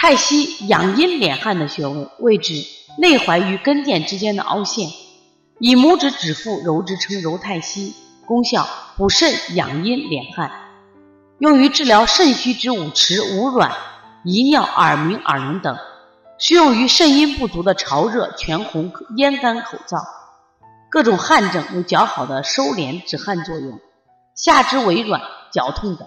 太溪养阴敛汗的穴位位置内踝与跟腱之间的凹陷以拇指指腹揉之称揉太溪功效补肾养阴敛汗。用于治疗肾虚之五迟五软遗尿耳鸣耳聋等适用于肾阴不足的潮热全红咽干口燥。各种汗症有较好的收敛止汗作用下肢微软绞痛等。